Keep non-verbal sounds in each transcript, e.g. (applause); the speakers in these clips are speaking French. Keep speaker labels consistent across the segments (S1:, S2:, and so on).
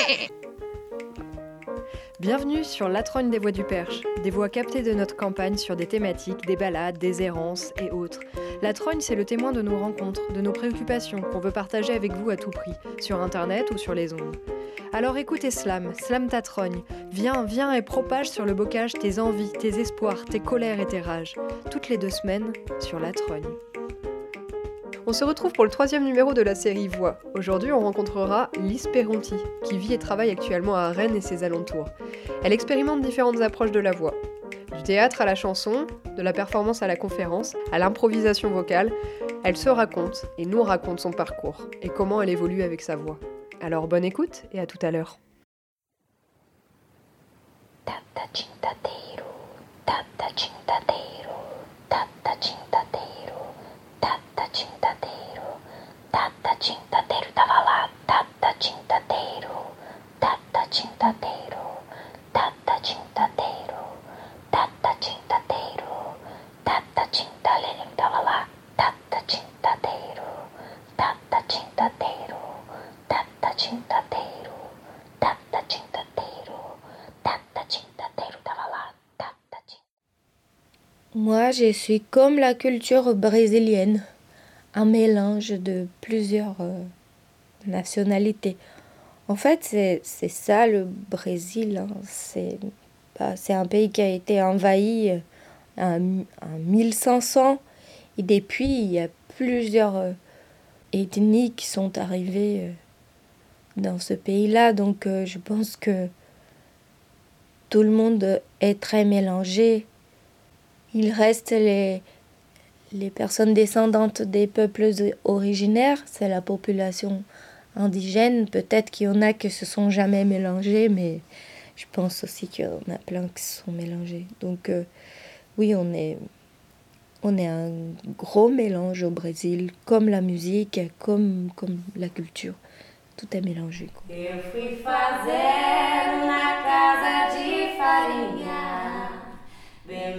S1: (laughs) Bienvenue sur La Trogne des Voix du Perche, des voix captées de notre campagne sur des thématiques, des balades, des errances et autres. La Trogne, c'est le témoin de nos rencontres, de nos préoccupations qu'on veut partager avec vous à tout prix, sur internet ou sur les ondes. Alors écoutez Slam, Slam ta trogne. Viens, viens et propage sur le bocage tes envies, tes espoirs, tes colères et tes rages. Toutes les deux semaines sur La Trogne. On se retrouve pour le troisième numéro de la série Voix. Aujourd'hui, on rencontrera Lise Perronti, qui vit et travaille actuellement à Rennes et ses alentours. Elle expérimente différentes approches de la voix. Du théâtre à la chanson, de la performance à la conférence, à l'improvisation vocale, elle se raconte et nous raconte son parcours et comment elle évolue avec sa voix. Alors bonne écoute et à tout à l'heure
S2: Tintadeiro tava lá, Tata Tintadeiro, Tata Tintadeiro, Tata Tintadeiro, Tata Tintadeiro, Tata Tintadeiro tava lá, Tata Tintadeiro, Tata Tintadeiro, Tata Tintadeiro, Tata Tintadeiro, Tata Tintadeiro tava lá, Tata Tintadeiro.
S3: Moi, je suis comme la culture brésilienne. un mélange de plusieurs euh, nationalités. En fait, c'est ça le Brésil. Hein. Bah, c'est un pays qui a été envahi euh, en, 1500 et depuis, il y a plusieurs euh, ethnies qui sont arrivées dans ce pays-là. Donc, je pense que tout le monde est très mélangé. Il reste les, les personnes descendantes des peuples originaires, c'est la population indigène. Peut-être qu'il y en a qui se sont jamais mélangés, mais je pense aussi qu'il y en a plein qui se sont mélangés. Donc euh, oui, on est, on est un gros mélange au Brésil, comme la musique, comme, comme la culture. Tout est mélangé.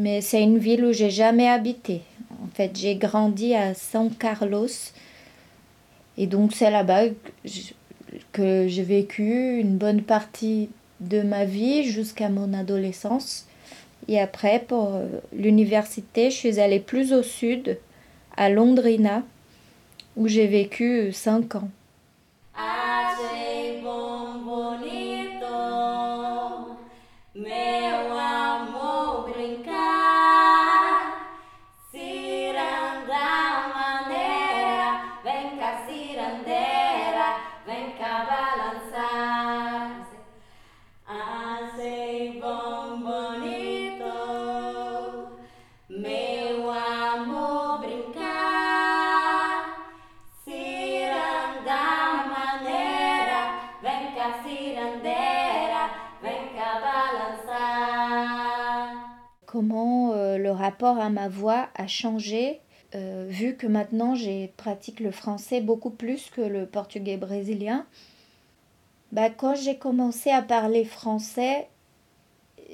S3: Mais c'est une ville où j'ai jamais habité. En fait, j'ai grandi à São Carlos. Et donc c'est là-bas que j'ai vécu une bonne partie de ma vie jusqu'à mon adolescence. Et après, pour euh, l'université, je suis allée plus au sud, à Londrina, où j'ai vécu cinq ans. comment rapport à ma voix a changé, euh, vu que maintenant j'ai pratique le français beaucoup plus que le portugais brésilien. Bah, quand j'ai commencé à parler français,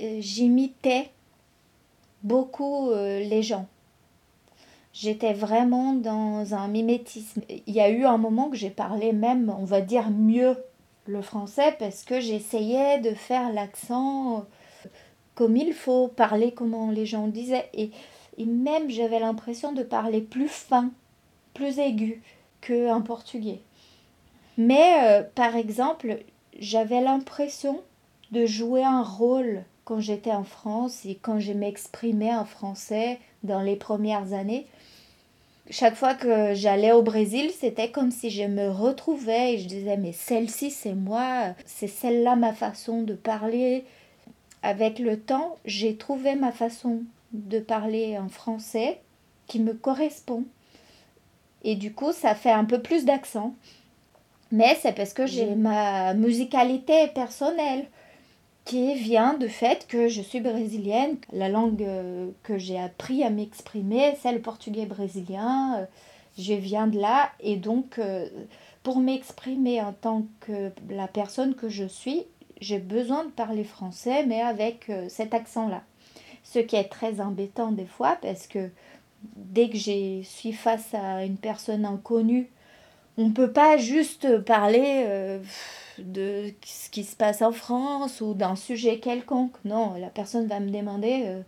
S3: euh, j'imitais beaucoup les gens. J'étais vraiment dans un mimétisme. Il y a eu un moment que j'ai parlé même, on va dire, mieux le français parce que j'essayais de faire l'accent comme il faut, parler comme les gens disaient. Et, même j'avais l'impression de parler plus fin, plus aigu qu'un portugais. Mais euh, par exemple, j'avais l'impression de jouer un rôle quand j'étais en France et quand je m'exprimais en français dans les premières années. Chaque fois que j'allais au Brésil, c'était comme si je me retrouvais et je disais mais celle-ci c'est moi, c'est celle-là ma façon de parler, avec le temps, j'ai trouvé ma façon de parler en français qui me correspond. Et du coup, ça fait un peu plus d'accent. Mais c'est parce que j'ai ma musicalité personnelle qui vient du fait que je suis brésilienne. La langue euh, que j'ai appris à m'exprimer, c'est le portugais brésilien. Euh, je viens de là et donc euh, pour m'exprimer en tant que la personne que je suis, j'ai besoin de parler français mais avec cet accent-là. Ce qui est très embêtant des fois parce que dès que je suis face à une personne inconnue, on ne peut pas juste parler euh, de ce qui se passe en France ou d'un sujet quelconque. Non, la personne va me demander euh,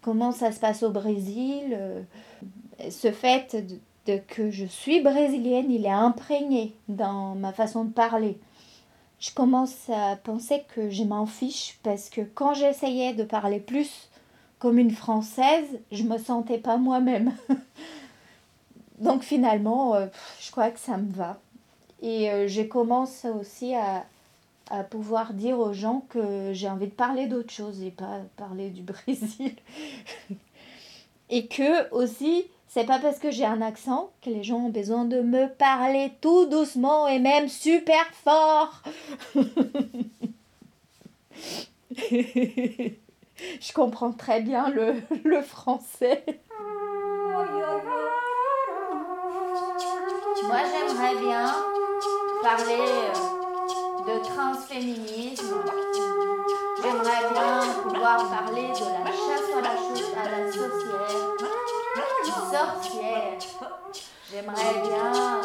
S3: comment ça se passe au Brésil. Euh. ce fait de, que je suis brésilienne, il est imprégné dans ma façon de parler. Je commence à penser que je m'en fiche parce que quand j'essayais de parler plus comme une Française, je me sentais pas moi-même. (laughs) Donc finalement, euh, je crois que ça me va. Et euh, je commence aussi à, à, pouvoir dire aux gens que j'ai envie de parler d'autre chose et pas parler du (laughs) Brésil. et que aussi, c'est pas parce que j'ai un accent que les gens ont besoin de me parler tout doucement et même super fort. (laughs) je comprends très bien le, français. Moi, j'aimerais bien parler euh, de transféminisme. J'aimerais bien pouvoir parler de la chasse à la, à la sorcière, sorcière. J'aimerais bien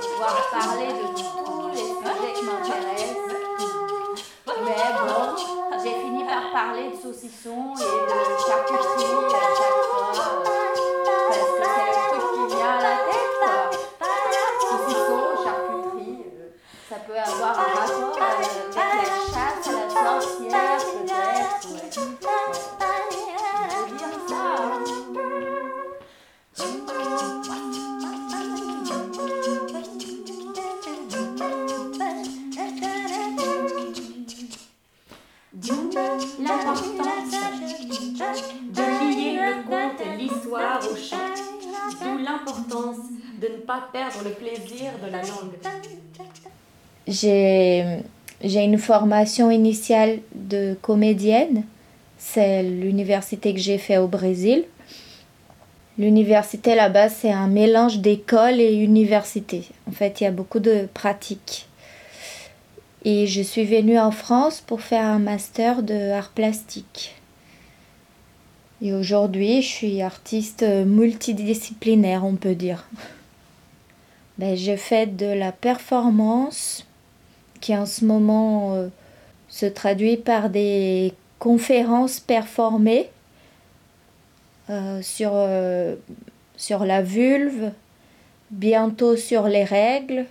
S3: pouvoir parler de tous les sujets qui m'intéressent. Mais bon, j'ai fini par parler de saucisson et de charcuterie à chaque fois. De ne pas perdre le plaisir de la langue j'ai une formation initiale de comédienne. C'est l'université que j'ai fait au Brésil. L'université là-bas, c'est un mélange d'école et université. En fait, il y a beaucoup de pratiques. Et je suis venue en France pour faire un master de art plastique. Et aujourd'hui, je suis artiste multidisciplinaire, on peut dire. Ben, je fais de la performance, qui en ce moment euh, se traduit par des conférences performées euh, sur, euh, sur la vulve, bientôt sur les règles.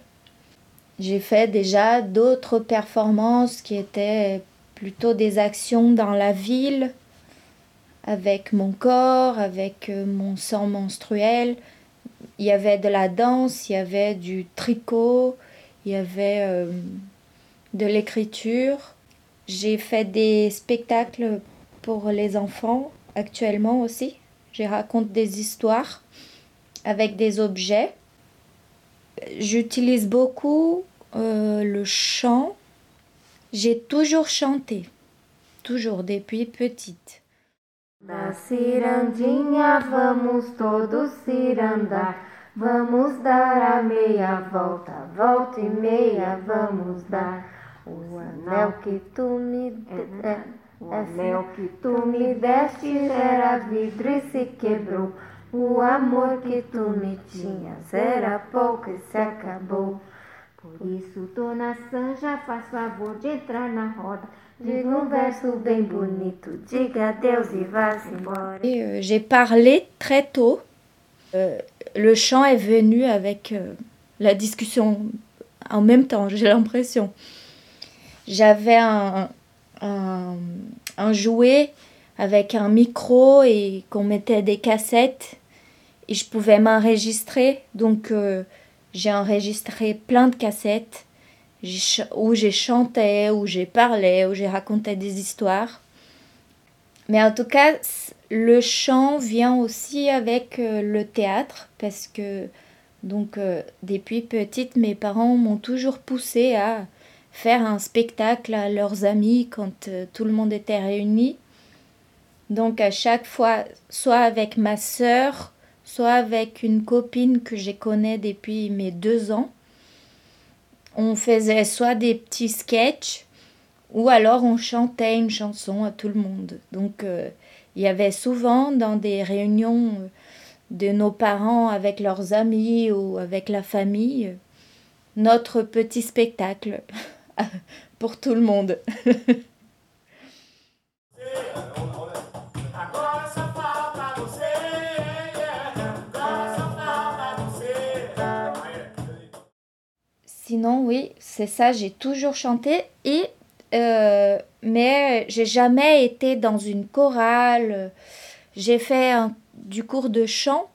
S3: J'ai fait déjà d'autres performances qui étaient plutôt des actions dans la ville, avec mon corps, avec mon sang menstruel. Il y avait de la danse, il y avait du tricot, il y avait de l'écriture. J'ai fait des spectacles pour les enfants actuellement aussi. Je raconte des histoires avec des objets. J'utilise beaucoup euh, le chant. J'ai toujours chanté, toujours depuis petite.
S4: Na cirandinha vamos todos cirandar, vamos dar a meia volta, volta e meia vamos dar. O anel que tu me deste, é, o anel que tu me deste era vidro e se quebrou. O amor que tu me tinhas era pouco e se acabou. Por isso, dona Sanja, faz favor de entrar na roda. Um verso bem bonito, diga adeus e vá-se embora.
S3: Euh, j'ai parlé très tôt. Euh, le chant est venu avec euh, la discussion en même temps, j'ai l'impression. j'avais un, un, jouet avec un micro et qu'on mettait des cassettes et je pouvais m'enregistrer. Donc j'ai enregistré plein de cassettes où j'ai chanté, où j'ai parlé, où j'ai raconté des histoires. Mais en tout cas, le chant vient aussi avec euh, le théâtre parce que Donc euh, depuis petite, mes parents m'ont toujours poussé à faire un spectacle à leurs amis quand euh, tout le monde était réuni. Donc à chaque fois, soit avec ma sœur, soit avec une copine que je connais depuis mes deux ans, on faisait soit des petits sketchs ou alors on chantait une chanson à tout le monde. Donc euh, il y avait souvent dans des réunions euh, de nos parents avec leurs amis ou avec la famille notre petit spectacle (laughs) pour tout le monde. (laughs) Sinon, oui, c'est ça, j'ai toujours chanté et euh, mais j'ai jamais été dans une chorale. J'ai fait du cours de chant,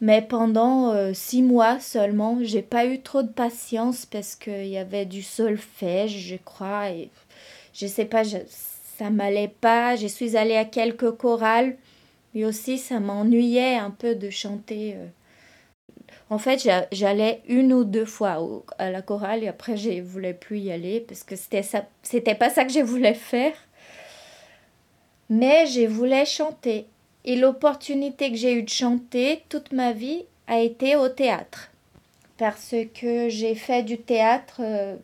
S3: mais pendant euh, six mois seulement. J'ai pas eu trop de patience parce qu'il y avait du solfège, je crois, et je sais pas, ça m'allait pas. Je suis allée à quelques chorales, mais aussi ça m'ennuyait un peu de chanter. Euh, en fait, j'allais une ou deux fois à la chorale et après, je voulais plus y aller parce que c'était ça, c'était pas ça que je voulais faire. Mais je voulais chanter. Et l'opportunité que j'ai eue de chanter toute ma vie a été au théâtre. Parce que j'ai fait du théâtre euh,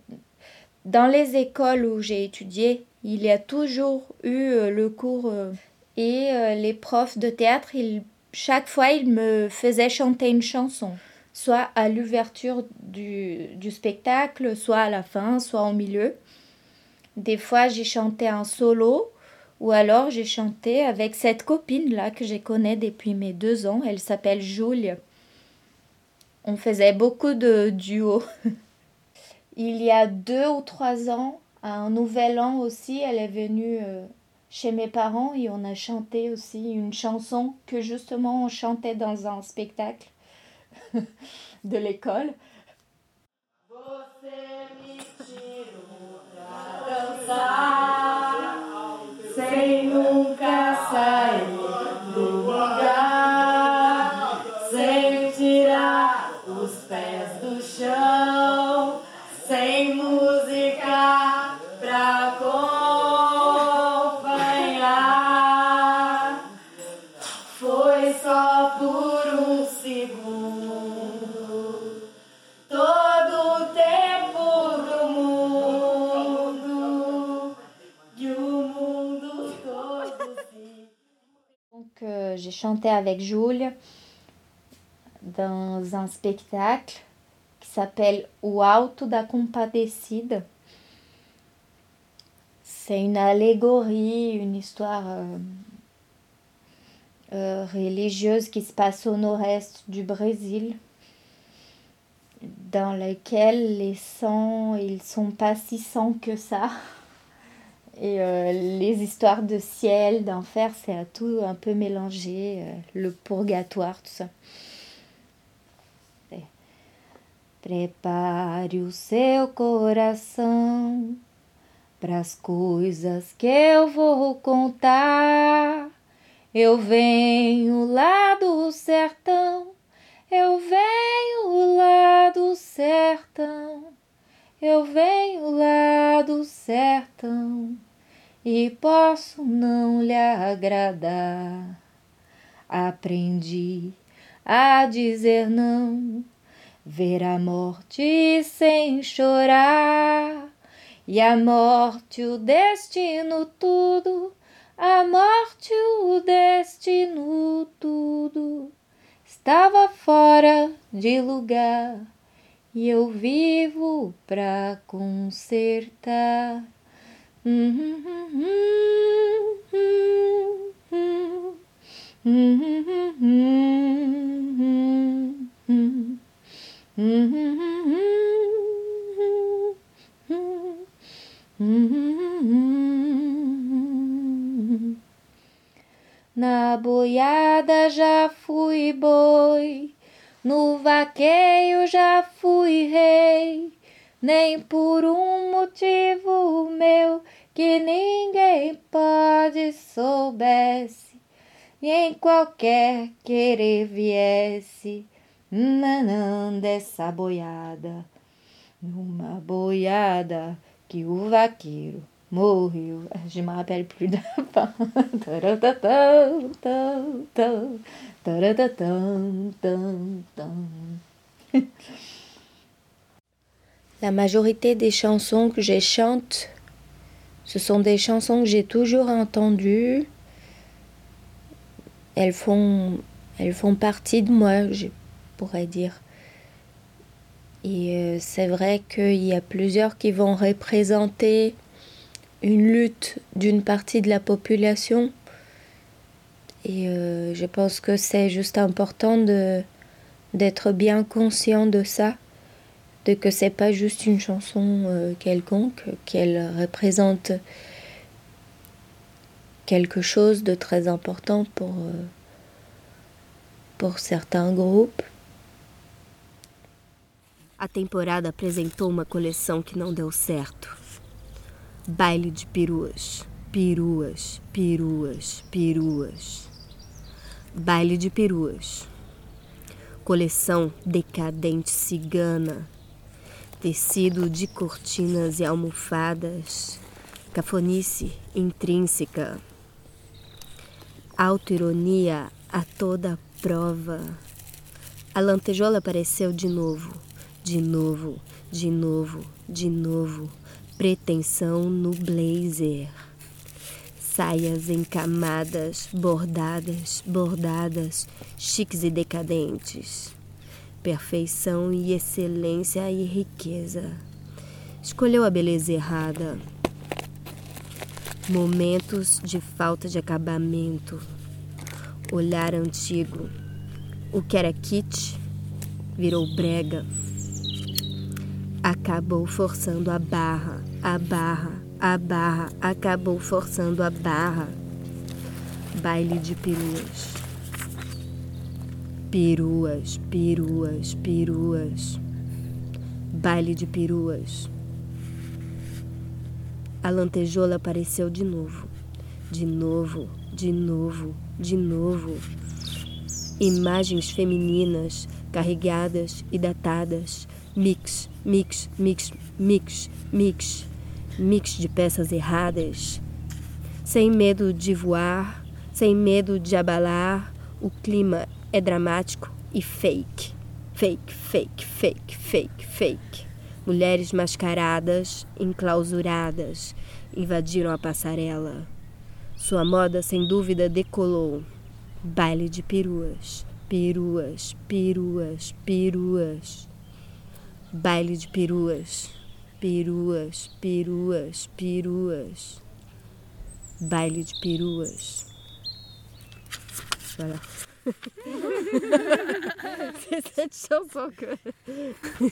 S3: dans les écoles où j'ai étudié. Il y a toujours eu euh, le cours euh, et les profs de théâtre, chaque fois, ils me faisaient chanter une chanson soit à l'ouverture du, du, spectacle, soit à la fin, soit au milieu. Des fois, j'ai chanté en solo, ou alors j'ai chanté avec cette copine-là que je connais depuis mes deux ans. Elle s'appelle Julie. On faisait beaucoup de duos. (laughs) Il y a deux ou trois ans, à un nouvel an aussi, elle est venue euh, chez mes parents et on a chanté aussi une chanson que justement on chantait dans un spectacle. (laughs) de l'école. Chanté avec Jules dans un spectacle qui s'appelle O Alto da Compadecida. C'est une allégorie, une histoire euh, euh, religieuse qui se passe au nord-est du Brésil, dans laquelle les sangs, ils sont pas si sangs que ça. (laughs) Et euh, les histoires de ciel, d'enfer, c'est tout un peu mélangé, euh, le purgatoire, tout ça. Prepare o seu coração para as coisas que eu vou contar. Eu venho lá do sertão, eu venho lá do sertão, eu venho lá do sertão e posso não lhe agradar. Aprendi a dizer não, ver a morte sem chorar, e a morte, o destino, tudo, a morte, o destino, tudo, estava fora de lugar, e eu vivo pra consertar. Na boiada já fui boi, no vaqueio já fui rei, nem por um motivo meu que ninguém pode soubesse, e em qualquer querer viesse, nanã dessa boiada, numa boiada que o vaqueiro morreu. Je me rappelle plus de La majorité des chansons que je chante, ce sont des chansons que j'ai toujours entendues. Elles font, elles font partie de moi, je pourrais dire. Et euh, c'est vrai qu'il y a plusieurs qui vont représenter une lutte d'une partie de la population. Et euh, je pense que c'est juste important d'être bien conscient de ça, de que c'est pas juste une chanson euh, quelconque, qu'elle représente quelque chose de très important pour, euh, pour certains groupes.
S5: A temporada apresentou uma coleção que não deu certo. Baile de peruas, peruas, peruas, peruas. Baile de peruas. Coleção decadente cigana. Tecido de cortinas e almofadas. Cafonice intrínseca. Autoironia a toda prova. A lantejola apareceu de novo, de novo, de novo, de novo. Pretensão no blazer. Saias em camadas, bordadas, bordadas, chiques e decadentes. Perfeição e excelência e riqueza. Escolheu a beleza errada. Momentos de falta de acabamento. Olhar antigo. O que era kit virou brega. Acabou forçando a barra, a barra, a barra, acabou forçando a barra. Baile de peruas. Peruas, peruas, peruas. Baile de peruas. A lantejola apareceu de novo. De novo, de novo, de novo. Imagens femininas, carregadas e datadas. Mix, mix, mix, mix, mix. Mix de peças erradas. Sem medo de voar, sem medo de abalar, o clima é dramático e fake. Fake, fake, fake, fake, fake. Mulheres mascaradas, enclausuradas, invadiram a passarela. Sua moda sem dúvida decolou. Baile de peruas, peruas, peruas, peruas. Baile de peruas, peruas, peruas, peruas. Baile de peruas. Voilà. C'est cette chanson que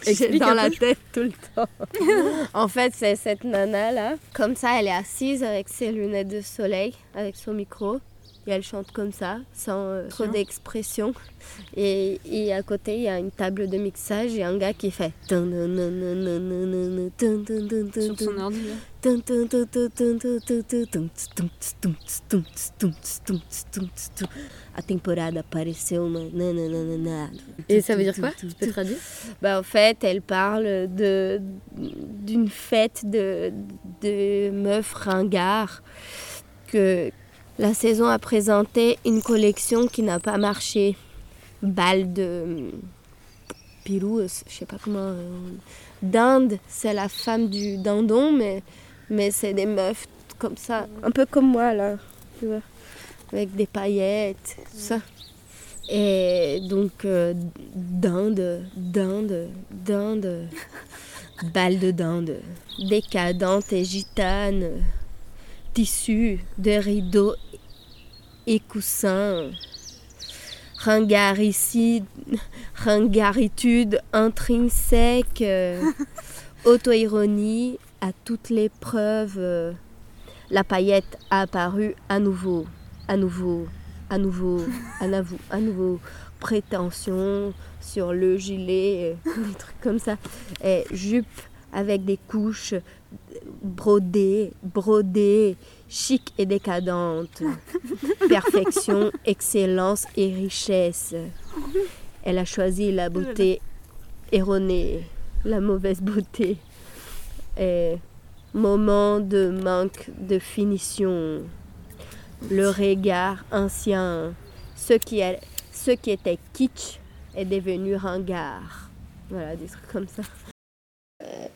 S5: (laughs) j'ai dans la tête tout le temps. (laughs) en fait, c'est cette nana là. Comme ça, elle est assise avec ses lunettes de soleil, avec son micro. Et elle chante comme ça, sans euh, trop d'expression. Et, et à côté, il y a une table de mixage et un gars qui fait.
S1: Sur son ordi. là.
S5: A temporada apareceu uma.
S1: Et ça veut dire quoi? Tu peux traduire?
S5: Bah, en fait, elle parle d'une fête de, de meufs ringards que la saison a présenté une collection qui n'a pas marché. Balle de Pirousse, je sais pas comment. euh, Dinde, c'est la femme du dindon, mais, mais c'est des meufs comme ça, un peu comme moi là, tu vois, avec des paillettes, tout ça. Et donc, euh, dinde, dinde, dinde, balle de dinde, décadente et gitane, tissu de rideaux et coussins, ringaricide, ringaritude intrinsèque, euh, (laughs) auto-ironie à toutes les preuves. euh, la paillette a apparu à nouveau, à nouveau, à nouveau, à nouveau, à nouveau. Prétention sur le gilet, euh, (laughs) des trucs comme ça. Et jupe avec des couches brodées, brodées, chic et décadente. (laughs) Perfection, excellence et richesse. Elle a choisi la beauté erronée, la mauvaise beauté. Et moment de manque de finition, le regard ancien, ce qui, est, ce qui était kitsch est devenu ringard. Voilà, des trucs comme ça.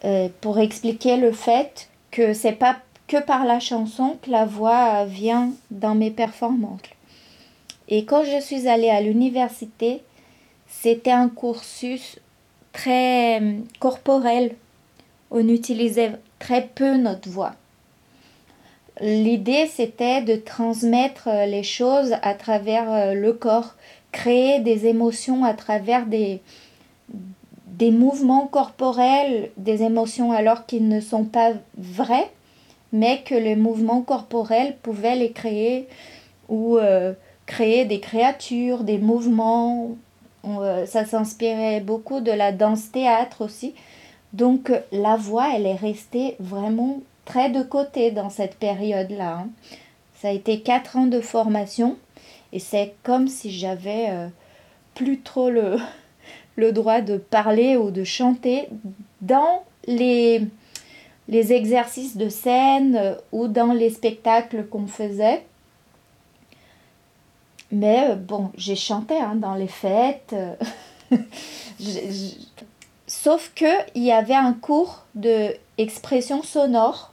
S3: Euh, pour expliquer le fait que c'est pas que par la chanson que la voix vient dans mes performances. Et quand je suis allée à l'université, c'était un cursus très euh, corporel. On utilisait très peu notre voix. L'idée, c'était de transmettre euh, les choses à travers euh, le corps, créer des émotions à travers des, des mouvements corporels, des émotions alors qu'ils ne sont pas vrais, mais que les mouvements corporels pouvaient les créer ou créer des créatures, des mouvements. Euh, ça s'inspirait beaucoup de la danse-théâtre aussi. Donc la voix, elle est restée vraiment très de côté dans cette période-là. Hein. Ça a été quatre ans de formation et c'est comme si j'avais euh, plus trop le, (laughs) le droit de parler ou de chanter dans les, les exercices de scène euh, ou dans les spectacles qu'on faisait. Mais euh, bon, j'ai chanté hein, dans les fêtes. Euh, (laughs) sauf que il y avait un cours de expression sonore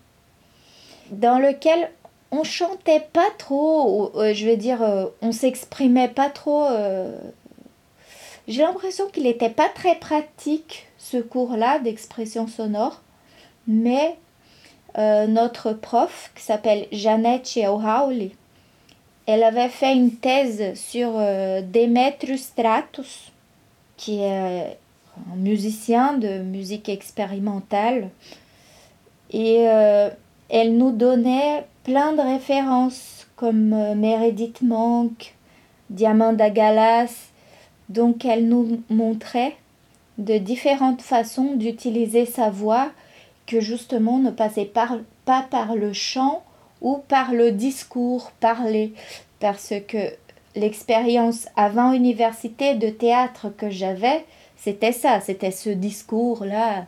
S3: dans lequel on chantait pas trop, je veux dire, on s'exprimait pas trop. J'ai l'impression qu'il n'était pas très pratique ce cours-là d'expression sonore, mais notre prof qui s'appelle Jeannette Chiauhauli, elle avait fait une thèse sur euh, Demetrius Stratus, qui est un musicien de musique expérimentale. Et euh, elle nous donnait plein de références comme euh, Meredith Monk, Diamanda Galas. Donc elle nous montrait de différentes façons d'utiliser sa voix que justement ne passait pas par le chant ou par le discours parlé, parce que l'expérience avant université de théâtre que j'avais, c'était ça, c'était ce discours-là,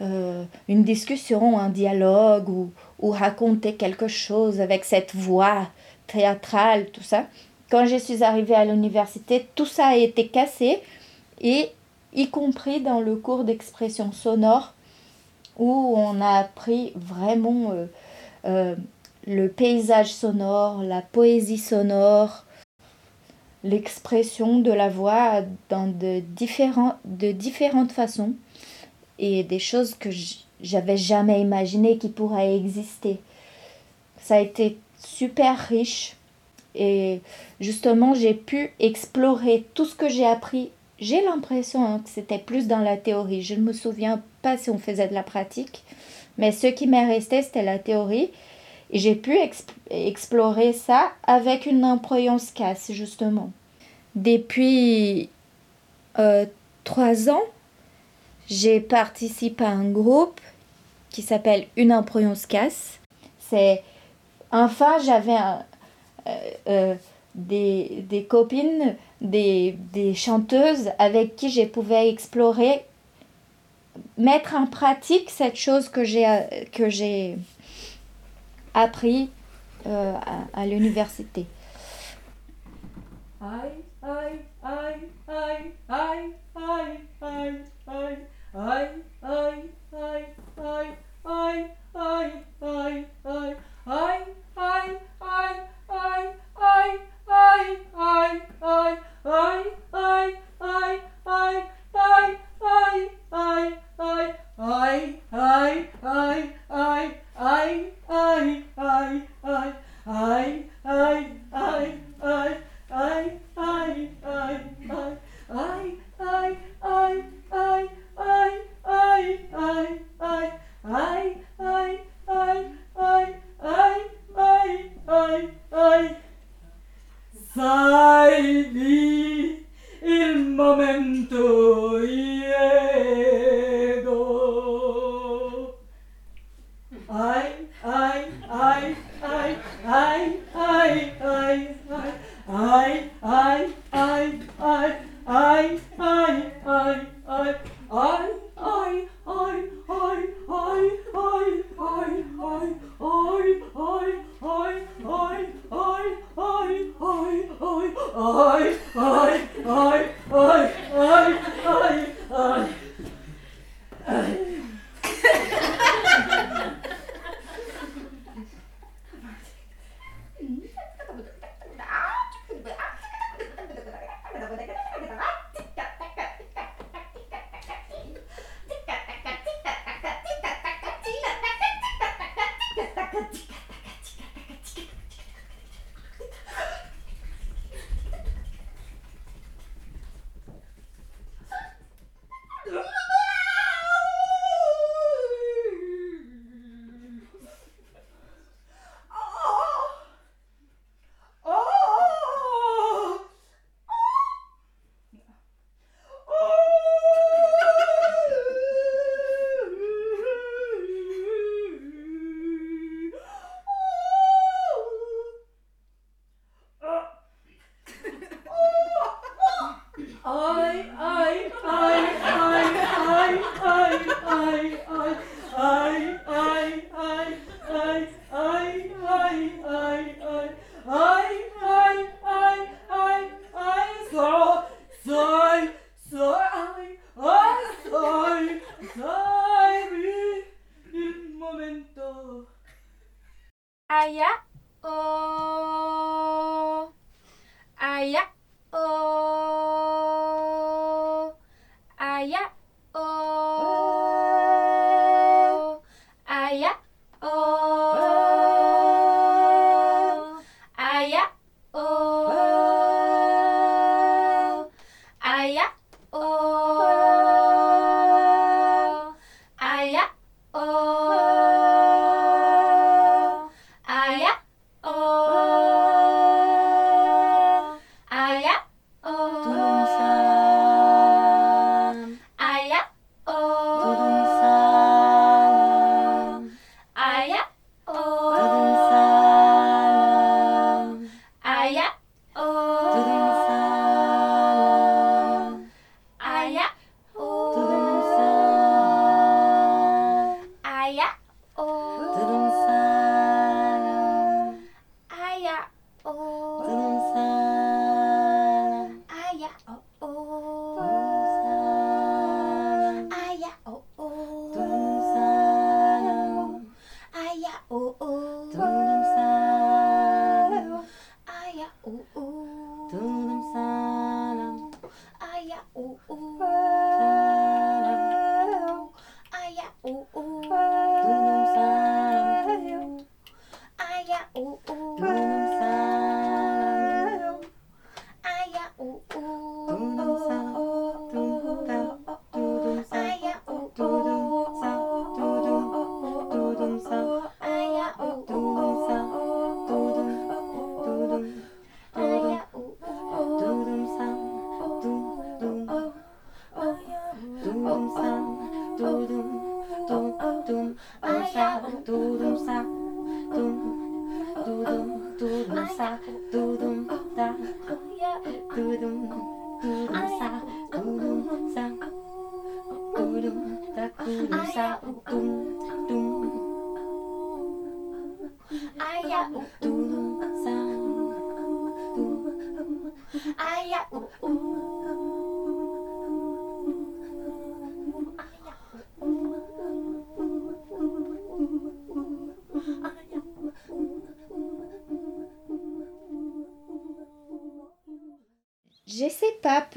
S3: euh, une discussion, un dialogue, ou, ou raconter quelque chose avec cette voix théâtrale, tout ça. Quand je suis arrivée à l'université, tout ça a été cassé, et y compris dans le cours d'expression sonore, où on a appris vraiment euh, euh, le paysage sonore, la poésie sonore, l'expression de la voix dans de, de différentes façons et des choses que j'avais jamais imaginé qui pourraient exister. Ça a été super riche et justement j'ai pu explorer tout ce que j'ai appris. J'ai l'impression hein, que c'était plus dans la théorie. Je ne me souviens pas si on faisait de la pratique, mais ce qui m'est resté c'était la théorie et j'ai pu explorer ça avec une casse, justement. Depuis euh, trois ans, j'ai participé à un groupe qui s'appelle Une casse. C'est enfin j'avais euh, euh, des, des, copines, des, des, chanteuses avec qui je pouvais explorer, mettre en pratique cette chose que j'ai que j'ai appris à l'université. Bye, bye, bye, bye.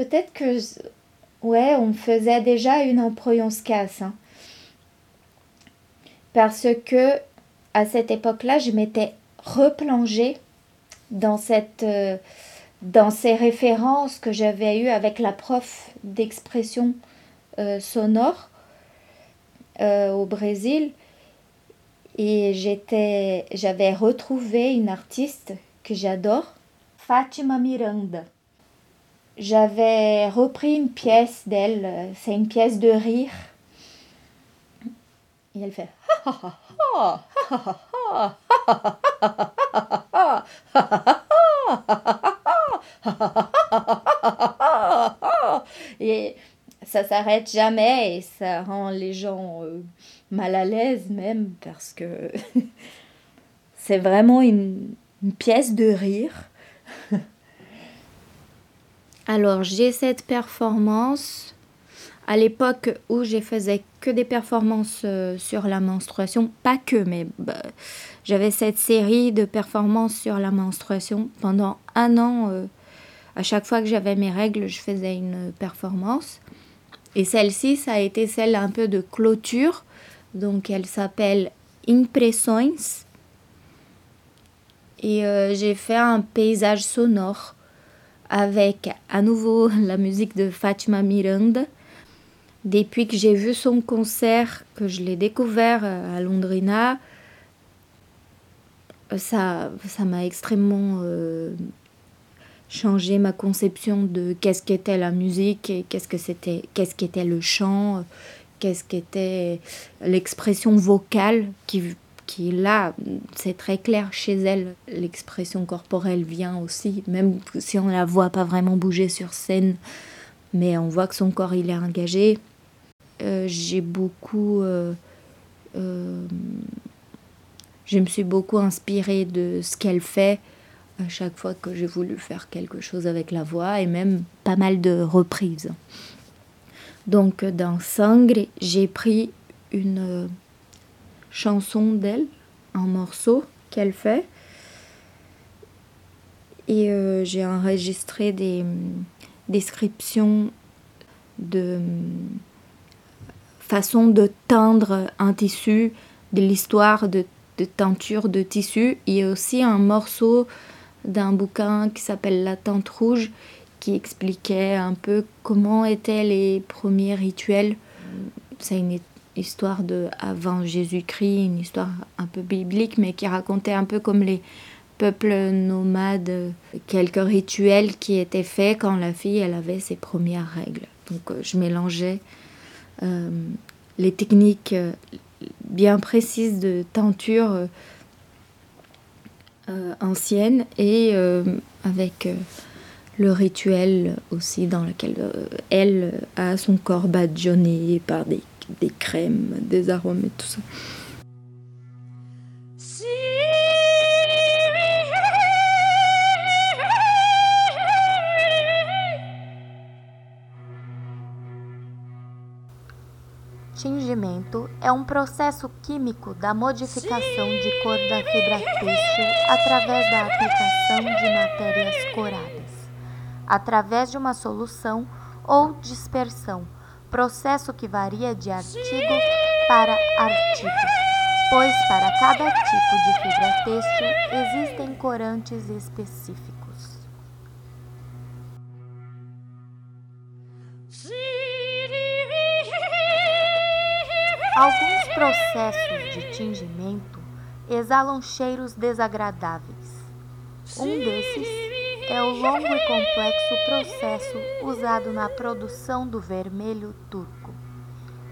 S3: Peut-être que ouais, on faisait déjà une emproyonscasse. Hein. Parce que à cette époque-là, je m'étais replongée dans cette euh, dans ces références que j'avais eues avec la prof d'expression euh, sonore euh, au Brésil et j'avais retrouvé une artiste que j'adore Fatima Miranda j'avais repris une pièce d'elle c'est une pièce de rire et elle fait et ça s'arrête jamais et ça rend les gens euh, mal à l'aise même parce que c'est vraiment une, pièce de rire. Alors j'ai cette performance à l'époque où je faisais que des performances euh, sur la menstruation, pas que, mais bah, j'avais cette série de performances sur la menstruation pendant un an. Euh, à chaque fois que j'avais mes règles, je faisais une performance. Et celle-ci, ça a été celle un peu de clôture. Donc elle s'appelle Impressions. Et euh, j'ai fait un paysage sonore avec à nouveau (laughs) la musique de Fatima Miranda. Depuis que j'ai vu son concert, que je l'ai découvert euh, à Londrina, ça ça m'a extrêmement euh, changé ma conception de qu'est-ce qu'était la musique qu'est-ce que c'était qu'est-ce qu'était le chant qu'est-ce qu'était l'expression vocale qui qui là c'est très clair chez elle l'expression corporelle vient aussi même si on la voit pas vraiment bouger sur scène mais on voit que son corps il est engagé euh, j'ai beaucoup. euh, euh, je me suis beaucoup inspirée de ce qu'elle fait à chaque fois que j'ai voulu faire quelque chose avec la voix et même pas mal de reprises. Donc dans Sangre, j'ai pris une chanson d'elle, un morceau qu'elle fait. Et euh, j'ai enregistré des hum, descriptions de hum, façon de teindre un tissu, de l'histoire de, de teinture de tissu. Il y a aussi un morceau d'un bouquin qui s'appelle La teinte rouge qui expliquait un peu comment étaient les premiers rituels. C'est histoire de avant Jésus-Christ, une histoire un peu biblique, mais qui racontait un peu comme les peuples nomades, quelques rituels qui étaient faits quand la fille elle avait ses premières règles. Donc euh, je mélangeais euh, les techniques euh, bien précises de teinture euh, ancienne et avec le rituel aussi dans lequel elle a son corps badigeonné par des, des crèmes, des arômes et tout ça.
S6: Tingimento é um processo químico da modificação de cor da fibra têxtil através da aplicação de matérias coradas, através de uma solução ou dispersão, processo que varia de artigo para artigo, pois para cada tipo de fibra têxtil existem corantes específicos. Alguns processos de tingimento exalam cheiros desagradáveis. Um desses é o longo e complexo processo usado na produção do vermelho turco.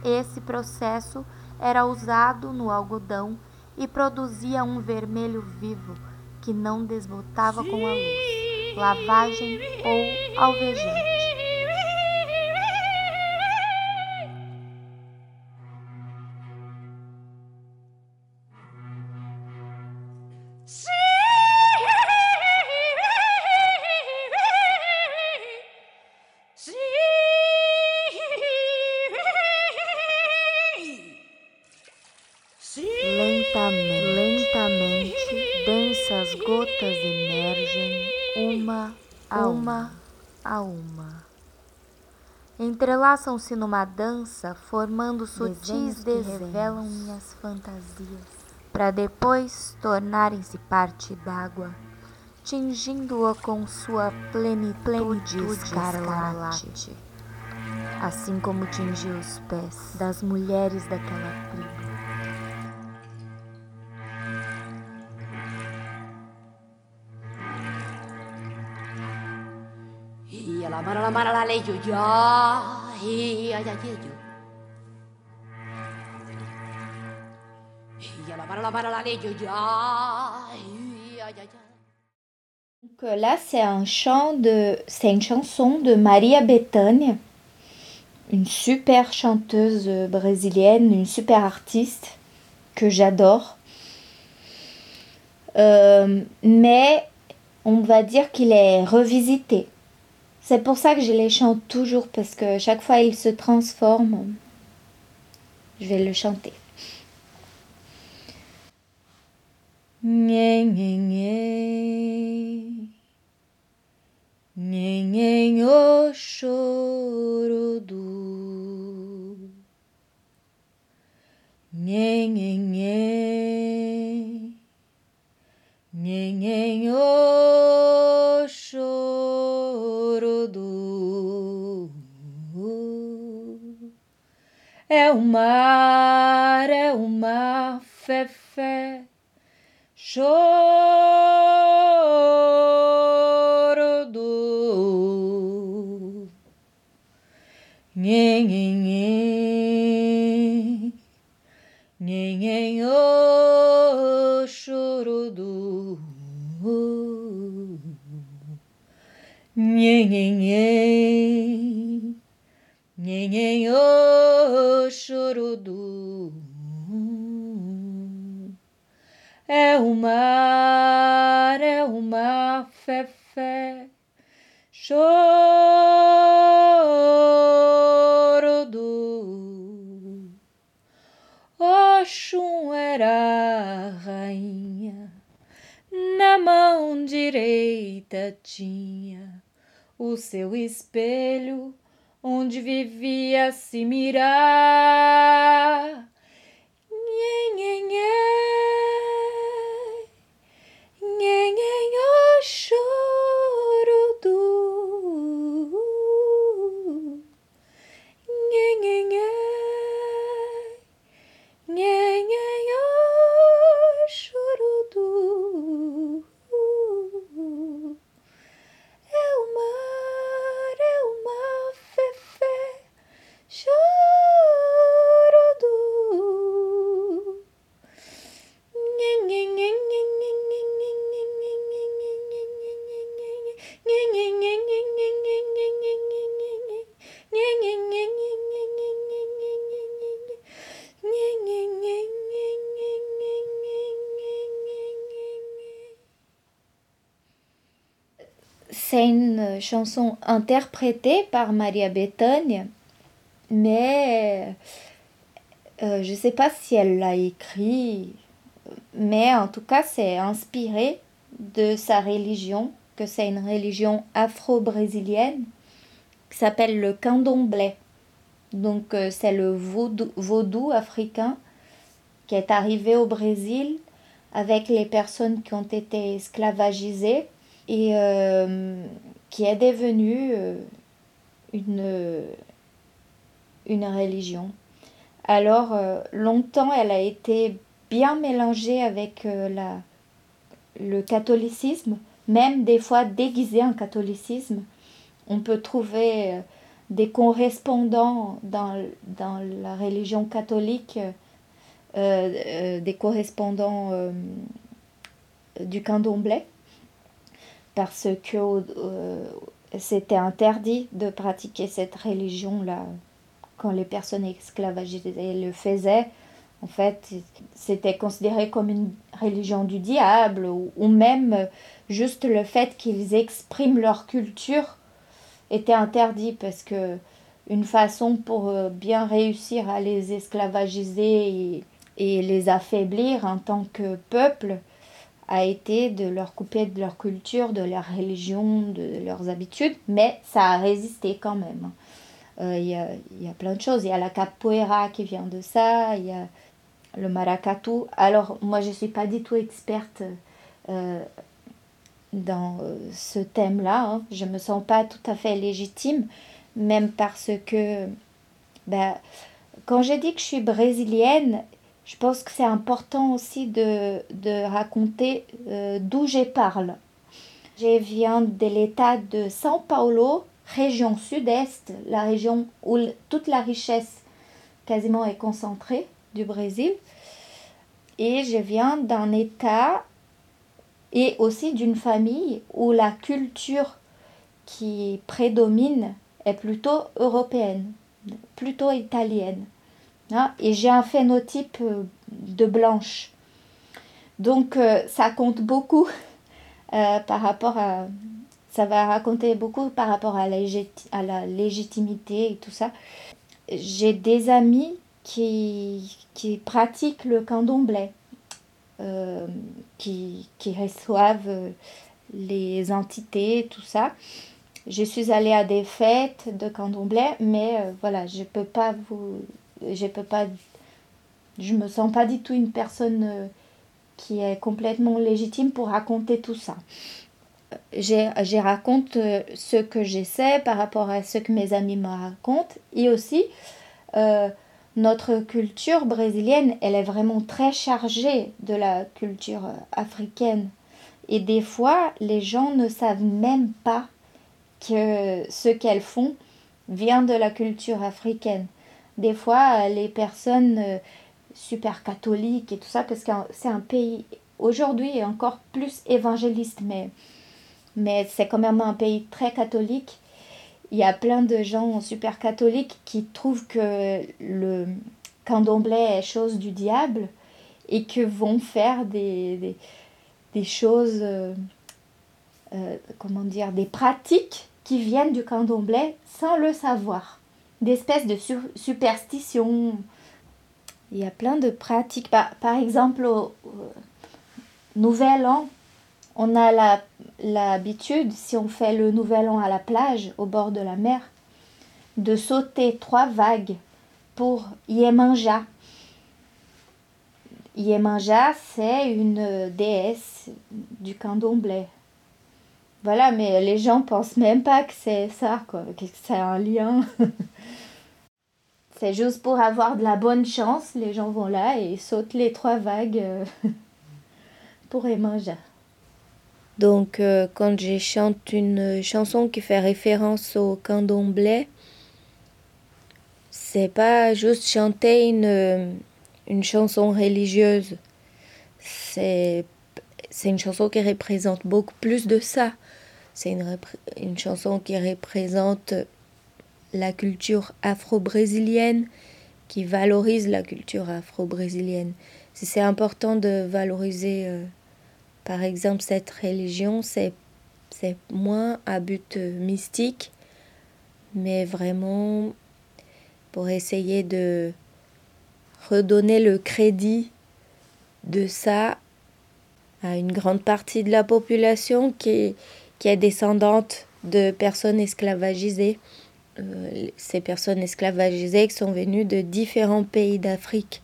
S6: Esse processo era usado no algodão e produzia um vermelho vivo que não desbotava com a luz, lavagem ou alvejante. Entrelaçam-se numa dança, formando sutis desenhos que revelam minhas fantasias, para depois tornarem-se parte d'água, tingindo-a com sua plenitude escarlate, assim como tingiu os pés das mulheres daquela tribo.
S2: La mara la mara la le yo ya,
S3: Donc euh, là, c'est un chant de, c'est une chanson de Maria Bethânia, une super chanteuse euh, brésilienne, une super artiste que j'adore. Euh, mais on va dire qu'il est revisité. C'est pour ça que je les chante toujours parce que chaque fois il se transforme. Je vais le chanter. É o mar, é o mar, fé, fé. Choro do. Nhen, nhen, nhen. Nhen, oh, nhen, choro do. Nhen, nhen, nhen. Nhen, oh, nhen choro do é o mar, é o mar, fé, fé, choro do Oxum era a rainha, na mão direita tinha o seu espelho, onde vivia Simirá. Nhe, nhe, o choro do. Nhe, nhe, nhe. Nhe, C'est une chanson interprétée par Maria Bethânia, mais euh, je ne sais pas si elle l'a écrit, mais en tout cas c'est inspiré de sa religion, que c'est une religion afro-brésilienne qui s'appelle le candomblé. Donc euh, c'est le vaudou, africain qui est arrivé au Brésil avec les personnes qui ont été esclavagisées et euh, qui est devenue euh, une, une religion. Alors, euh, longtemps, elle a été bien mélangée avec la, le catholicisme, même des fois déguisée en catholicisme. On peut trouver des correspondants dans, dans la religion catholique, des correspondants du candomblé parce que euh, c'était interdit de pratiquer cette religion-là quand les personnes esclavagisées le faisaient. En fait, c'était considéré comme une religion du diable ou, même juste le fait qu'ils expriment leur culture était interdit parce que une façon pour euh, bien réussir à les esclavagiser et les affaiblir en tant que peuple, a été de leur couper de leur culture, de leur religion, de leurs habitudes, mais ça a résisté quand même. Euh, il y, a, y, a, plein de choses. Il y a la capoeira qui vient de ça, il y a le maracatu. Alors, moi, je ne suis pas du tout experte euh, dans euh, ce thème-là. Hein. Je ne me sens pas tout à fait légitime, même parce que ben, quand j'ai dit que je suis brésilienne, je pense que c'est important aussi de, raconter euh, d'où je parle. Je viens de l'état de São Paulo, région sud-est, la région où toute la richesse quasiment est concentrée du Brésil. Et je viens d'un état et aussi d'une famille où la culture qui prédomine est plutôt européenne, plutôt italienne. Hein, et j'ai un phénotype euh, de blanche. Donc euh, ça compte beaucoup (laughs) euh, par rapport à... Ça va raconter beaucoup par rapport à la, légitimité et tout ça. J'ai des amis qui, qui pratiquent le candomblé, qui, qui reçoivent les entités, tout ça. Je suis allée à des fêtes de candomblé, mais voilà, je ne peux pas vous je peux pas je me sens pas du tout une personne euh, qui est complètement légitime pour raconter tout ça. J'ai raconte euh, ce que j'essaie par rapport à ce que mes amis me racontent et aussi euh, notre culture brésilienne, elle est vraiment très chargée de la culture africaine. Et des fois, les gens ne savent même pas que ce qu'elles font vient de la culture africaine des fois les personnes euh, super catholiques et tout ça, parce que c'est un pays aujourd'hui encore plus évangéliste, mais, mais c'est quand même un pays très catholique.
S7: il y a plein de gens super catholiques qui trouvent que le candomblé est chose du diable et que vont faire des, des, choses, euh, euh, comment dire, des pratiques qui viennent du candomblé sans le savoir. Des espèces de superstitions. Il y a plein de pratiques. Par, par exemple, au, Nouvel An, on a l'habitude, si on fait le Nouvel An à la plage, au bord de la mer, de sauter trois vagues pour Yemanja. Yemanja, c'est une déesse du candomblé. Voilà, mais les gens pensent même pas que c'est ça, quoi, que c'est un lien. (laughs) c'est juste pour avoir de la bonne chance, les gens vont là et sautent les trois vagues euh, (laughs) pour Yemanja.
S3: Donc, euh, quand je chante une chanson qui fait référence au candomblé, c'est pas juste chanter une, une chanson religieuse. C'est une chanson qui représente beaucoup plus de ça. C'est une, une chanson qui représente la culture afro-brésilienne, qui valorise la culture afro-brésilienne. Si c'est important de valoriser, euh, par exemple, cette religion, c'est, moins à but mystique, mais vraiment pour essayer de redonner le crédit de ça à une grande partie de la population qui, qui est descendante de personnes esclavagisées. Euh, ces personnes esclavagisées sont venues de différents pays d'Afrique.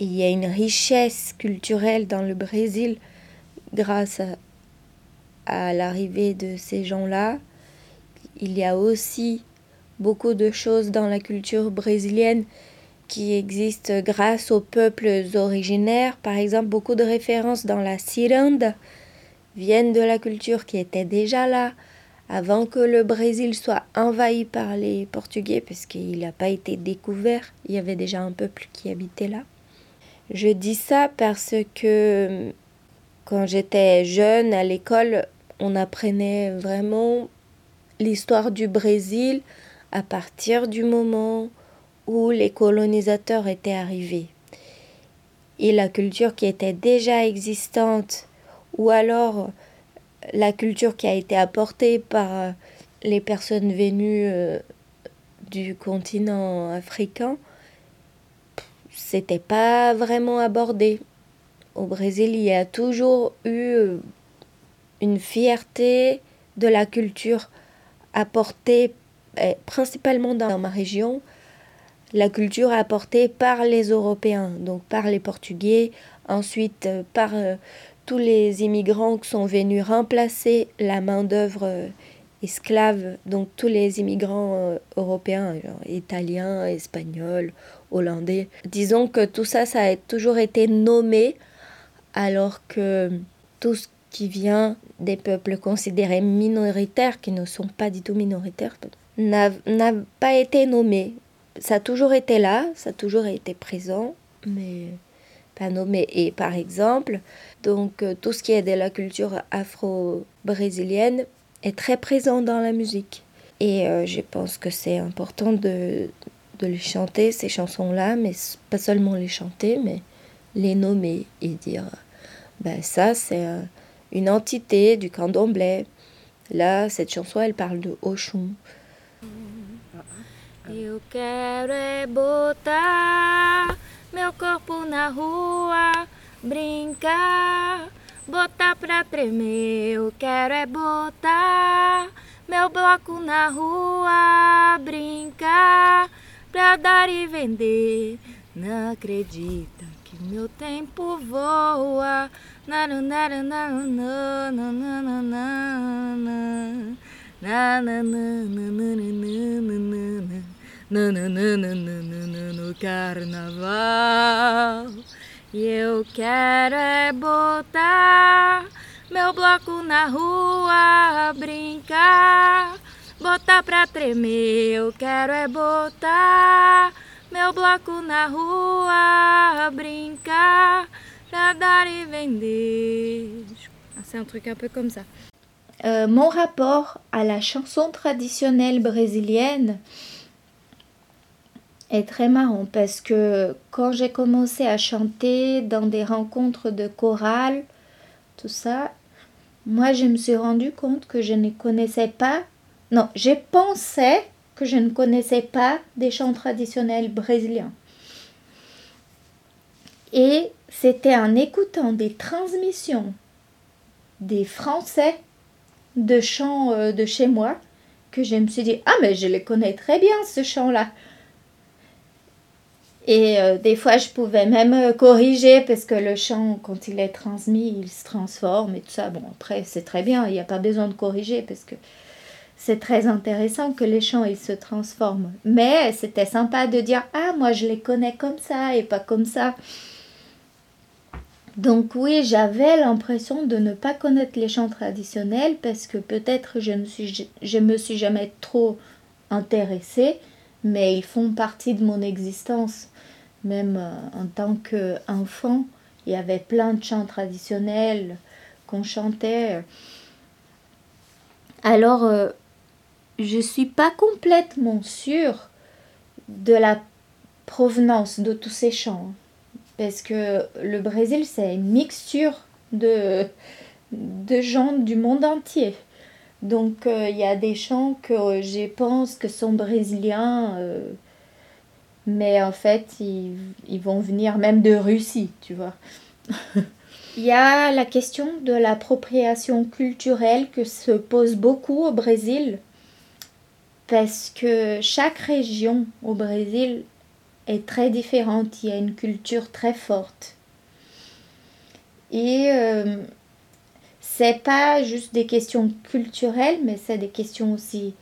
S3: Il y a une richesse culturelle dans le Brésil grâce à, à l'arrivée de ces gens-là. Il y a aussi beaucoup de choses dans la culture brésilienne qui existent grâce aux peuples originaires. Par exemple, beaucoup de références dans la ciranda viennent de la culture qui était déjà là avant que le Brésil soit envahi par les Portugais, parce qu'il n'a pas été découvert, il y avait déjà un peuple qui habitait là. Je dis ça parce que quand j'étais jeune à l'école, on apprenait vraiment l'histoire du Brésil à partir du moment où les colonisateurs étaient arrivés. Et la culture qui était déjà existante, ou alors la culture qui a été apportée par les personnes venues euh, du continent africain, c'était pas vraiment abordé. Au Brésil, il y a toujours eu euh, une fierté de la culture apportée principalement dans ma région, la culture apportée par les Européens, donc par les Portugais, ensuite euh, par euh, tous les immigrants qui sont venus remplacer la main-d'œuvre euh, esclave, donc tous les immigrants européens, italiens, espagnols, hollandais. Disons que tout ça, ça a toujours été nommé, alors que tout ce qui vient des peuples considérés minoritaires, qui ne sont pas du tout minoritaires, n'a pas été nommé. Ça a toujours été là, ça a toujours été présent, mais pas nommé. Et par exemple, donc euh, tout ce qui est de la culture afro-brésilienne est très présent dans la musique. Et euh, je pense que c'est important de, de les chanter, ces chansons-là, mais pas seulement les chanter, mais les nommer et dire, ben ça c'est une entité du candomblé. Là, cette chanson, elle parle de Oshun.
S8: Meu corpo na rua, brincar, botar pra tremer. Eu quero é botar meu bloco na rua, brincar, pra dar e vender. Não acredita que meu tempo voa. Na nananana no carnaval. E eu quero é botar meu bloco na rua brincar, botar pra tremer. Eu quero é botar meu bloco na rua brincar, pra dar e vender. C'est é un truc un peu comme ça.
S3: Euh, mon rapport à la chanson traditionnelle brésilienne, est très marrant parce que quand j'ai commencé à chanter dans des rencontres de chorale, tout ça, moi je me suis rendu compte que je ne connaissais pas, non, j'ai pensé que je ne connaissais pas des chants traditionnels brésiliens. Et c'était en écoutant des transmissions des Français de chants euh, de chez moi que je me suis dit Ah, mais je les connais très bien, ce chant-là. Et euh, des fois, je pouvais même euh, corriger parce que le chant, quand il est transmis, il se transforme et tout ça. Bon, après, c'est très bien, il n'y a pas besoin de corriger parce que c'est très intéressant que les chants, ils se transforment. Mais c'était sympa de dire Ah, moi, je les connais comme ça et pas comme ça. Donc oui, j'avais l'impression de ne pas connaître les chants traditionnels parce que peut-être je ne suis, je me suis jamais trop intéressée, mais ils font partie de mon existence. Même euh, en tant qu'enfant, il y avait plein de chants traditionnels qu'on chantait. Alors, euh, je ne suis pas complètement sûre de la provenance de tous ces chants parce que le Brésil, c'est une mixture de, gens du monde entier. Donc euh, il y a des chants que je pense que sont brésiliens, mais en fait ils, ils, vont venir même de Russie, tu vois. (laughs) Il y a la question de l'appropriation culturelle que se pose beaucoup au Brésil, parce que chaque région au Brésil est très différente, il y a une culture très forte. Et euh, c'est pas juste des questions culturelles, mais c'est des questions aussi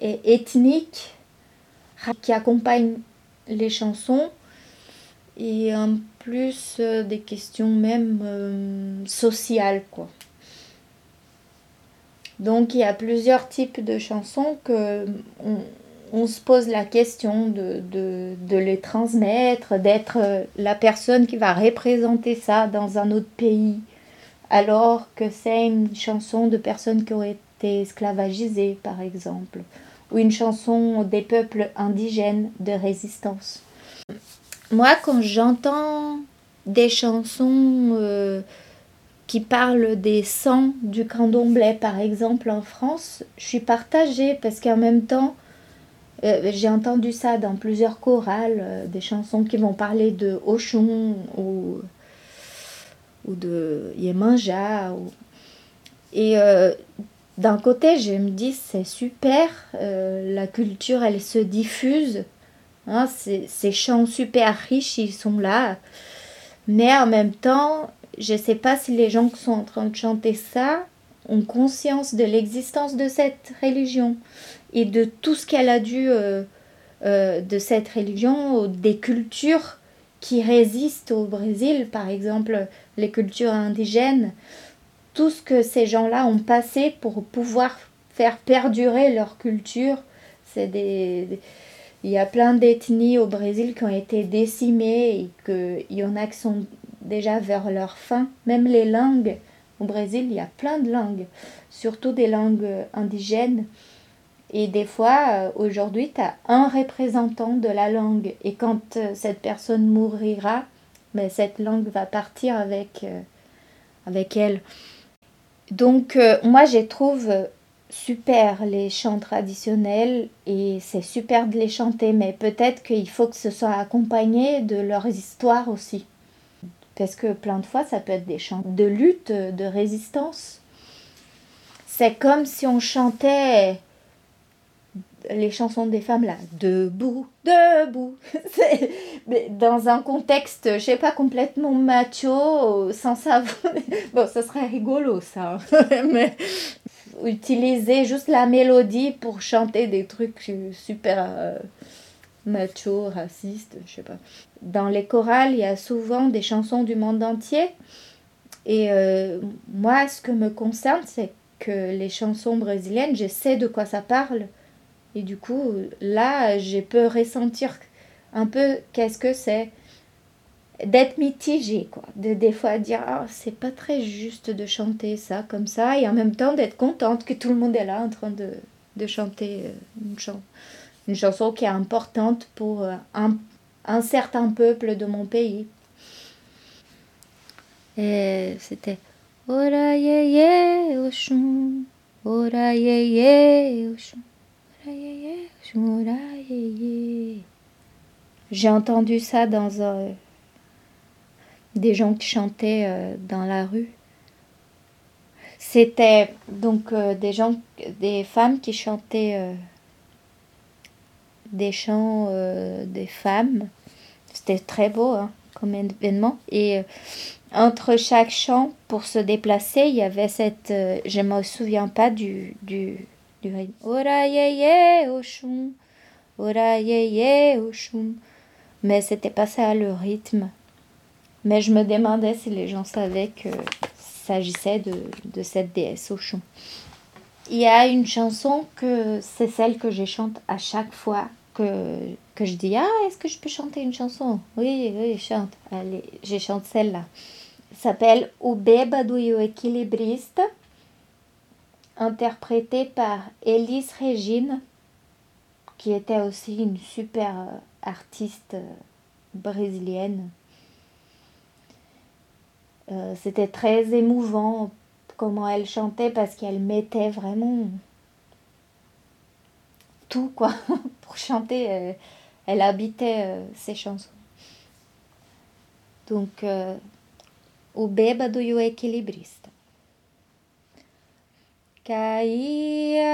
S3: ethniques qui accompagnent les chansons et en plus euh, des questions même euh, sociales quoi. Donc il y a plusieurs types de chansons que on se pose la question de, de, les transmettre, d'être euh, la personne qui va représenter ça dans un autre pays, alors que c'est une chanson de personnes qui ont été esclavagisées, par exemple, ou une chanson des peuples indigènes de résistance. Moi, quand j'entends des chansons euh, qui parlent des sangs du candomblé, par exemple, en France, je suis partagée parce qu'en même temps, euh, j'ai entendu ça dans plusieurs chorales, euh, des chansons qui vont parler de Oshun ou, ou de Yemanja. Et euh, d'un côté, je me dis, c'est super, la culture, elle se diffuse. Hein, ces chants super riches, ils sont là. Mais en même temps, je sais pas si les gens qui sont en train de chanter ça ont conscience de l'existence de cette religion et de tout ce qu'elle a dû euh, euh, de cette religion, des cultures qui résistent au Brésil, par exemple les cultures indigènes, tout ce que ces gens-là ont passé pour pouvoir faire perdurer leur culture. C'est des, il y a plein d'ethnies au Brésil qui ont été décimées et qu'il y en a qui sont déjà vers leur fin. Même les langues, au Brésil, il y a plein de langues, surtout des langues indigènes. Et des fois, euh, aujourd'hui, tu as un représentant de la langue. Et quand euh, cette personne mourira, mais ben, cette langue va partir avec, euh, avec elle. Donc, moi, je trouve super les chants traditionnels et c'est super de les chanter, mais peut-être qu'il faut que ce soit accompagné de leur histoire aussi. Parce que plein de fois, ça peut être des chants de lutte, de résistance. C'est comme si on chantait les chansons des femmes là, debout, debout, (laughs) mais dans un contexte, je sais pas, complètement macho, sans savoir. (laughs) Bon, ça serait rigolo ça, (laughs) mais utiliser juste la mélodie pour chanter des trucs super euh, macho, racistes, je sais pas. Dans les chorales, il y a souvent des chansons du monde entier. Et euh, moi, ce que me concerne, c'est que les chansons brésiliennes, je sais de quoi ça parle et du coup, là, j'ai peux ressentir un peu qu'est-ce que c'est. d'être mitigée, quoi. De des fois dire, ah, c'est pas très juste de chanter ça comme ça, et en même temps d'être contente que tout le monde est là en train de, de chanter euh, une, chan une chanson qui est importante pour euh, un, un certain peuple de mon pays. Et c'était Ora ye ye ora ye ye J'ai entendu ça dans des gens qui chantaient euh, dans la rue. C'était donc euh, des gens, des femmes qui chantaient euh, des chants des femmes. C'était très beau hein, comme événement. Et entre chaque chant, pour se déplacer, il y avait cette. je ne me souviens pas du, du, du rythme. Ora ye oshun, ora ye oshun. Mais c'était pas ça le rythme. Mais je me demandais si les gens savaient que s'agissait de, de, cette déesse chant. Il y a une chanson que c'est celle que je chante à chaque fois que, que je dis Ah, est-ce que je peux chanter une chanson? Oui, oui, chante. Allez, je chante celle-là. s'appelle O Bêbado e o Equilibrista, interprétée par Elise Regine, qui était aussi une super euh, artiste euh, brésilienne. Euh, c'était très émouvant comment elle chantait parce qu'elle mettait vraiment tout quoi (laughs) pour chanter. Euh, elle habitait euh, ses chansons. Donc, o bêbado e o equilibrista. Caía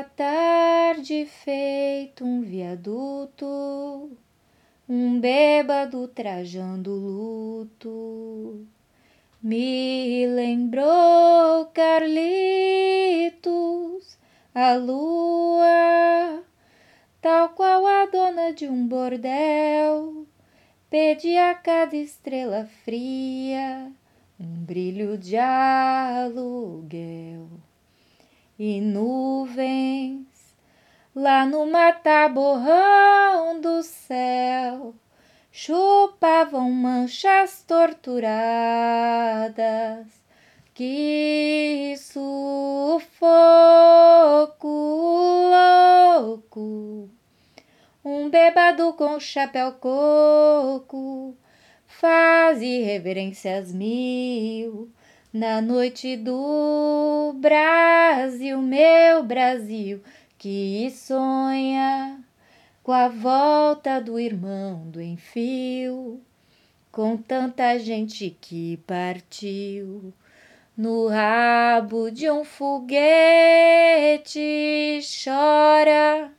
S3: a tarde feito um viaduto um bêbado trajando luto. Me lembrou Carlitos, a lua, tal qual a dona de um bordel, pedia a cada estrela fria um brilho de aluguel. E nuvens lá no mataborrão do céu chupavam manchas torturadas. Que sufoco louco, um bêbado com chapéu coco faz reverências mil. Na noite do Brasil, meu Brasil que sonha com a volta do irmão do enfio, com tanta gente que partiu no rabo de um foguete chora.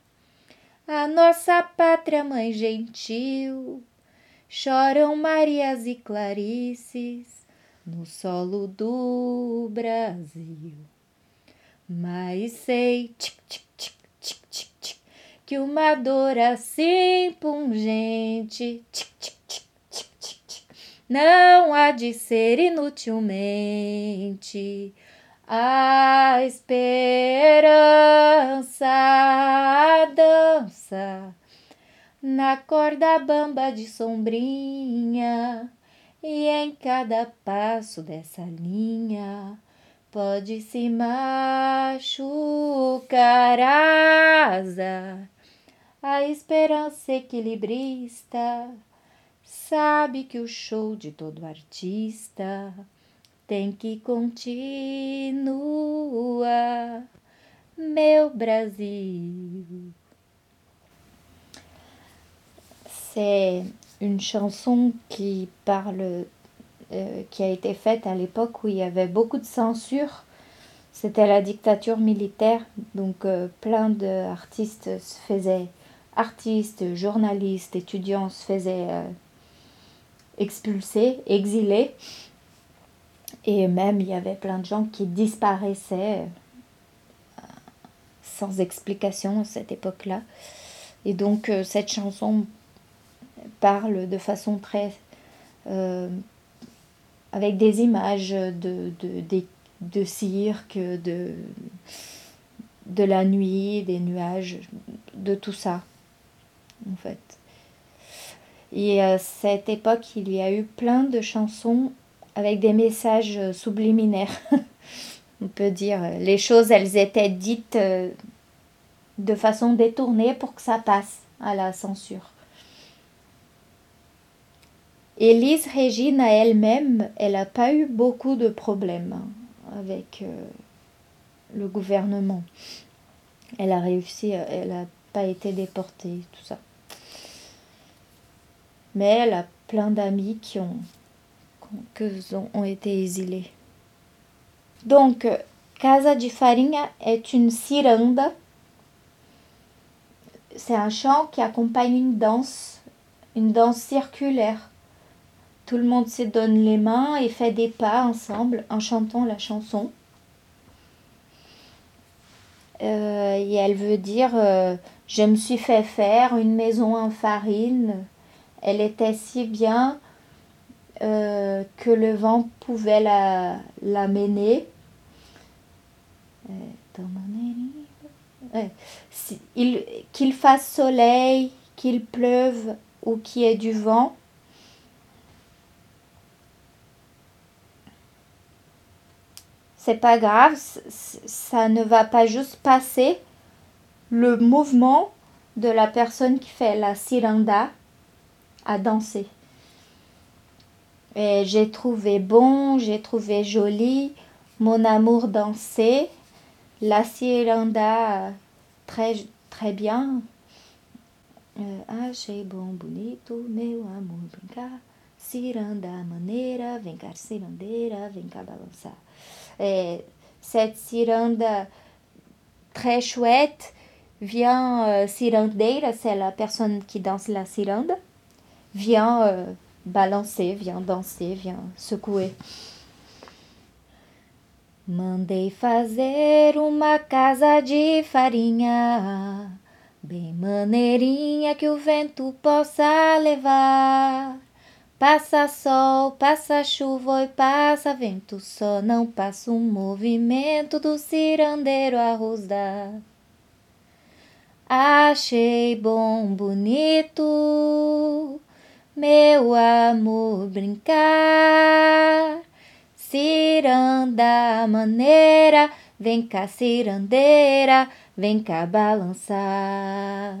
S3: A nossa pátria mãe gentil choram Marias e Clarices no solo do Brasil mas sei que uma dor assim pungente não há de ser inutilmente a esperança dança na corda bamba de sombrinha e em cada passo dessa linha pode se machucar asa a esperança equilibrista sabe que o show de todo artista tem que continuar, meu Brasil. C'est une chanson qui parle, euh, qui a été faite à l'époque où il y avait beaucoup de censure. C'était la dictature militaire, donc euh, plein d'artistes se faisaient artistes, journalistes, étudiants se faisaient euh, expulser, exiler. Et même il y avait plein de gens qui disparaissaient euh, sans explication à cette époque-là. Et donc cette chanson parle de façon très... avec des images de, de, de cirque, de, de la nuit, des nuages, de tout ça en fait. Et à cette époque, il y a eu plein de chansons avec des messages subliminaires. (laughs) On peut dire, les choses, elles étaient dites euh, de façon détournée pour que ça passe à la censure. Élise Régine elle-même, elle n'a pas eu beaucoup de problèmes avec euh, le gouvernement. Elle a réussi, euh, elle n'a pas été déportée, tout ça. Mais elle a plein d'amis qui ont été exilés. Donc, Casa de Farinha est une ciranda. C'est un chant qui accompagne une danse, une danse circulaire. Tout le monde se donne les mains et fait des pas ensemble en chantant la chanson. Euh, et elle veut dire euh, Je me suis fait faire une maison en farine. Elle était si bien euh, que le vent pouvait la, la mener. qu'il fasse soleil, qu'il pleuve ou qu'il y ait du vent, c'est pas grave, ça ne va pas juste passer le mouvement de la personne qui fait la ciranda à danser. Et j'ai trouvé bon, j'ai trouvé joli mon amour danser, la ciranda très très bien. Euh, achei bom, bonito, vem cá cirandeira, vem cá balançar. cette ciranda très chouette vient euh, c'est la personne qui danse la ciranda, vient euh, balancer, vient danser, vient secouer. Mandei fazer uma casa de farinha, bem maneirinha que o vento possa levar. Passa sol, passa chuva e passa vento, só não passa um movimento do cirandeiro a rosar. Achei bom, bonito, meu amor brincar. Ciranda maneira, vem cá cirandeira, vem cá balançar.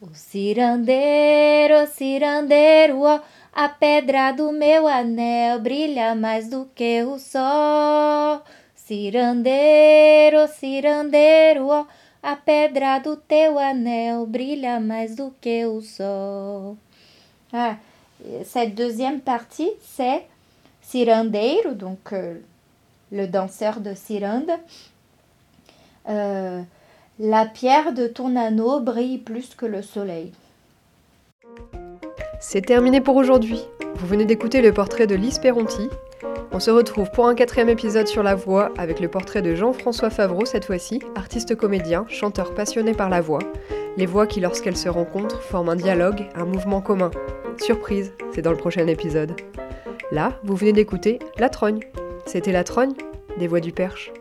S3: O cirandeiro, o cirandeiro, ó. A pedra do meu anel brilha mais do que o sol. Cirandeiro, cirandeiro, a pedra do teu anel brilha mais do que o sol. Ah, cette deuxième partie, c'est cirandeiro, donc euh, le danseur de cirande. Euh, la pierre de ton anneau brille plus que le soleil.
S1: C'est terminé pour aujourd'hui. Vous venez d'écouter le portrait de Lise Perronti. On se retrouve pour un quatrième épisode sur la voix avec le portrait de Jean-François Favreau cette fois-ci, artiste comédien, chanteur passionné par la voix. Les voix qui, lorsqu'elles se rencontrent, forment un dialogue, un mouvement commun. Surprise, c'est dans le prochain épisode. Là, vous venez d'écouter La Trogne. C'était La Trogne, des voix du Perche.